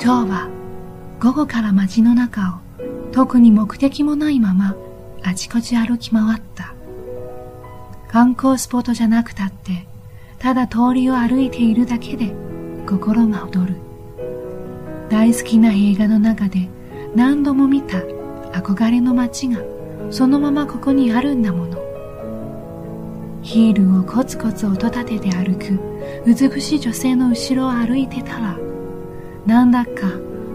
今日は午後から街の中を特に目的もないままあちこち歩き回った。観光スポットじゃなくたって、ただ通りを歩いているだけで心が躍る。大好きな映画の中で何度も見た憧れの街がそのままここにあるんだもの。ヒールをコツコツ音立てて歩く美しい女性の後ろを歩いてたら、なんだか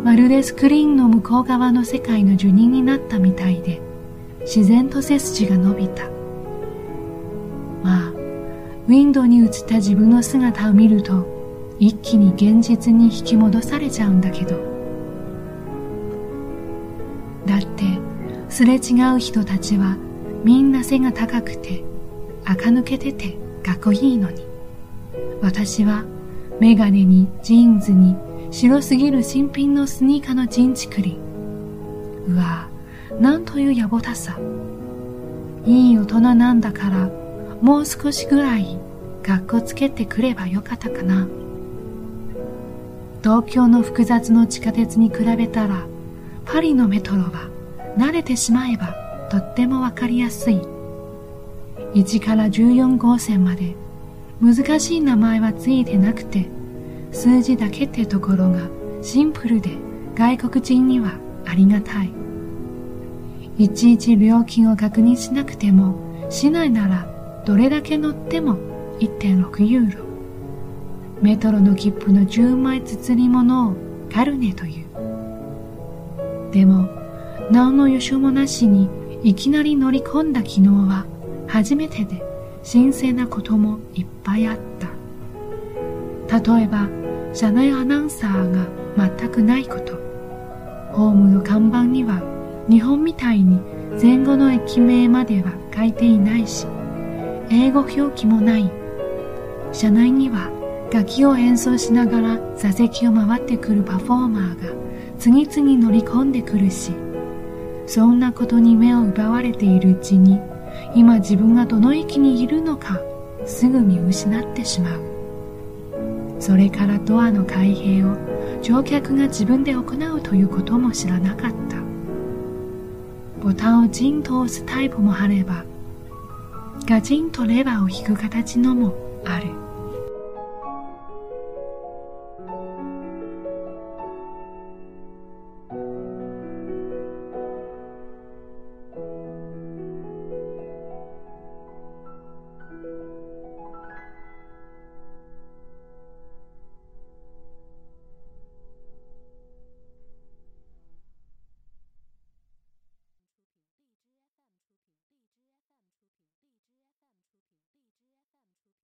まるでスクリーンの向こう側の世界の住人になったみたいで、自然と背筋が伸びた。ウィンドウに映った自分の姿を見ると、一気に現実に引き戻されちゃうんだけど。だって、すれ違う人たちはみんな背が高くて、垢抜けててかっこいいのに。私はメガネにジーンズに白すぎる新品のスニーカーのジンチクリうわなんという野暮たさいい大人なんだからもう少しぐらい学校つけてくればよかったかな。東京の複雑の地下鉄に比べたらパリのメトロは慣れてしまえばとってもわかりやすい。1から14号線まで難しい名前はついてなくて数字だけってところがシンプルで外国人にはありがたい。いちいち料金を確認しなくても市内ならどれだけ乗っても1.6ユーロ。メトロの切符の10枚包み物をカルネという。でも何の予習もなしにいきなり乗り込んだ昨日は初めてで新鮮なこともいっぱいあった。例えば車内アナウンサーが全くないこと。ホームの看板には日本みたいに前後の駅名までは書いていないし英語表記もない。車内には楽器を演奏しながら座席を回ってくるパフォーマーが次々乗り込んでくるしそんなことに目を奪われているうちに今自分がどの駅にいるのかすぐ見失ってしまう。それからドアの開閉を乗客が自分で行うということも知らなかった。ボタンをジンと押すタイプもあればガジンとレバーを引く形のもある。